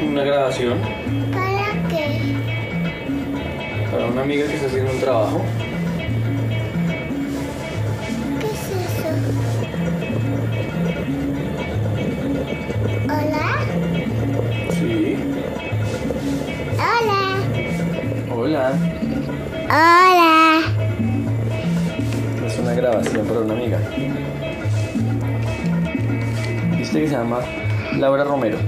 Una grabación ¿Para qué? para una amiga que está haciendo un trabajo. ¿Qué es eso? ¿Hola? Sí. Hola. Hola. Hola. Es una grabación para una amiga. Viste que se llama Laura Romero.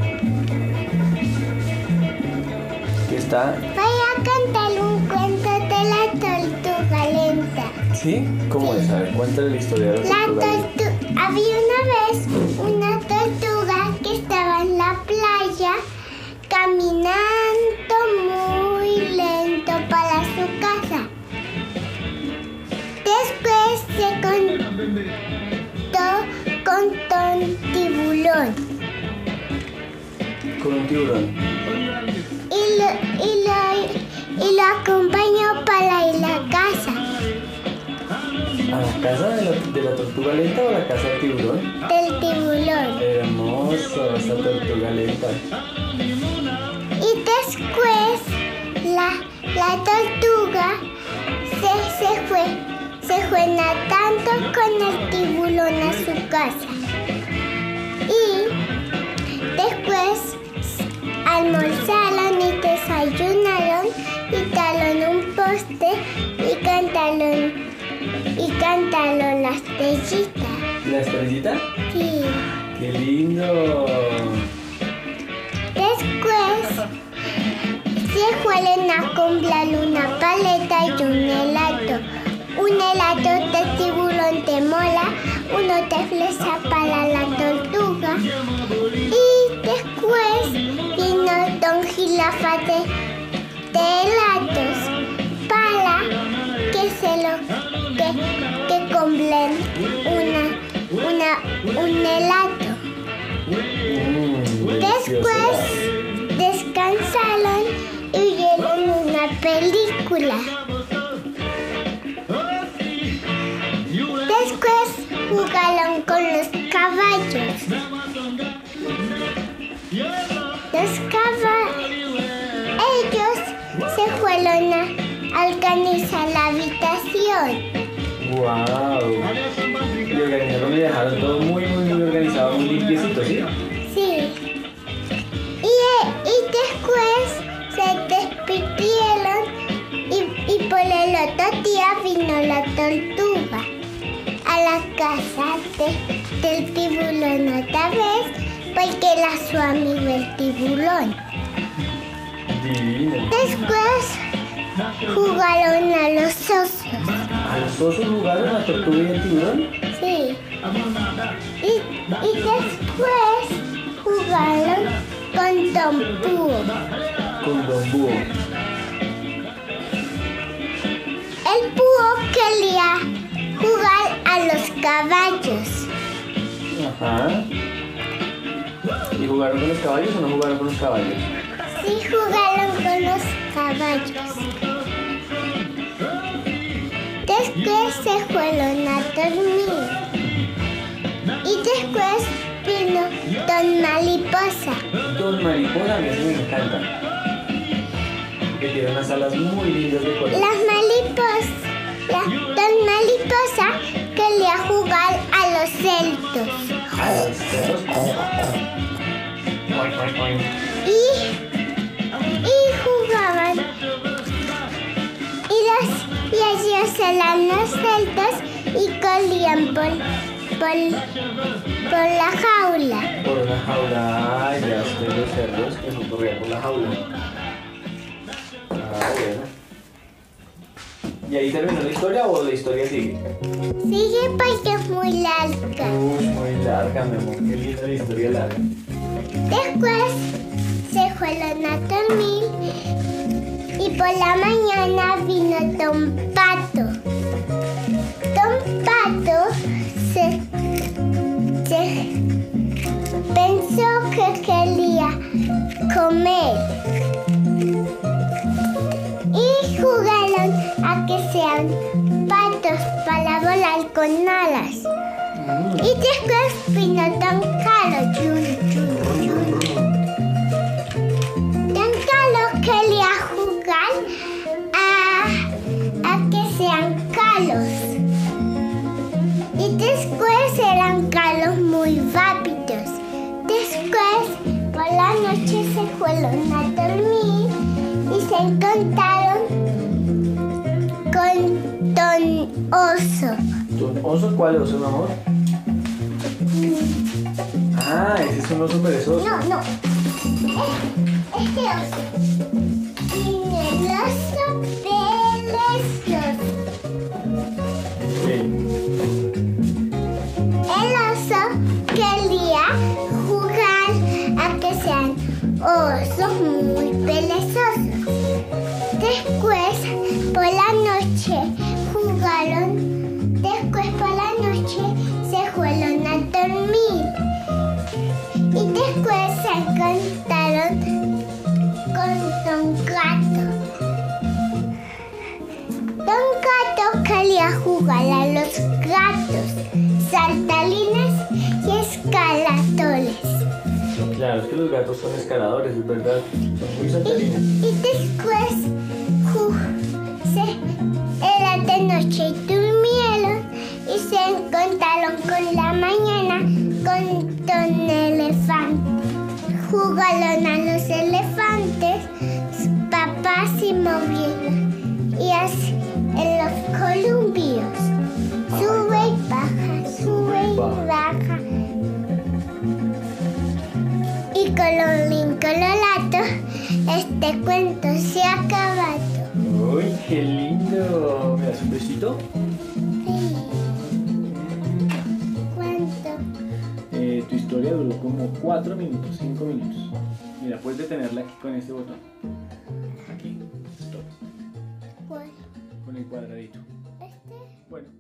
Que está. Voy a cantar un cuento de la tortuga lenta. ¿Sí? ¿Cómo es? A ver, cuéntale la historia de la La tortuga. tortuga. Había una vez una tortuga que estaba en la playa caminando muy lento para su casa. Después se contó con un tiburón Con un tiburón. Y lo, acompañó para ir a la casa ¿A la casa de la, de la tortuga lenta o a la casa del tiburón? del tiburón. Hermoso, esa tortuga lenta. Y después la, la tortuga se, se fue, se fue nadando con el tiburón a su casa. Y después almorzaron y cantaron las estrellita. ¿La estrellita? Sí. ¡Qué lindo! Después se fueron a comprar una paleta y un helado. Un helado de tiburón de mola, uno de fresa para la tortuga. Y después vino Don Jirafa de, de helados para que se lo que, que compren una, una, un helado. Mm, Después descansaron y vieron una película. ¡Wow! Y organizaron y dejaron todo muy, muy, muy organizado, muy limpiecito, ¿sí? Sí. Y, y después se despidieron y, y por el otro día vino la tortuga a la casa de- del tiburón otra vez porque era su amigo el tiburón. Divino. Después jugaron a los osos. ¿A los osos jugaron la tortuga y el tiburón? Sí. Y, y después jugaron con Don Búho. Con Don Búho. El búho quería jugar a los caballos. Ajá. ¿Y jugaron con los caballos o no jugaron con los caballos? Sí jugaron con los caballos. Se fueron a dormir. Y después vino Don Mariposa. Don Mariposa, a mí me encanta. Que tiene unas alas muy lindas de color. Las mariposas, la, Don Mariposa quería jugar a los celtos. A los cerros. Eran los celtas y corrían por, por, por la jaula. Por una jaula. Ay, ya estoy los cerdos que son corrían por la jaula. Ah, bueno. ¿Y ahí terminó la historia o la historia sigue? Sigue porque es muy larga. Uy, muy larga, mi amor. Qué linda la historia larga. Después se fueron a dormir y por la mañana vino Pato. Se, se pensó que quería comer y jugaron a que sean patos para volar con alas. Mm. Y después vino Don encontraron con Don Oso. ¿Don oso? ¿Cuál oso, mi amor? Ah, ese es un oso perezoso. No, no. Este oso. Tiene el oso jugar a los gatos, saltalines y escalatoles. Claro, es que los gatos son escaladores, es verdad. Son muy Y, saltarines. y después ju- se, era de noche y durmieron y se encontraron con la mañana con Don Elefante. Jugaron a los elefantes, papás y movieron. Y así en los columpios. Y colorín colorado, este cuento se ha acabado. Uy, qué lindo. ¿Me das un besito? Sí. ¿Cuánto? Eh, tu historia duró como 4 minutos, 5 minutos. Mira, puedes detenerla aquí con este botón. Aquí, stop, ¿Cuál? con el cuadradito. Este. Bueno.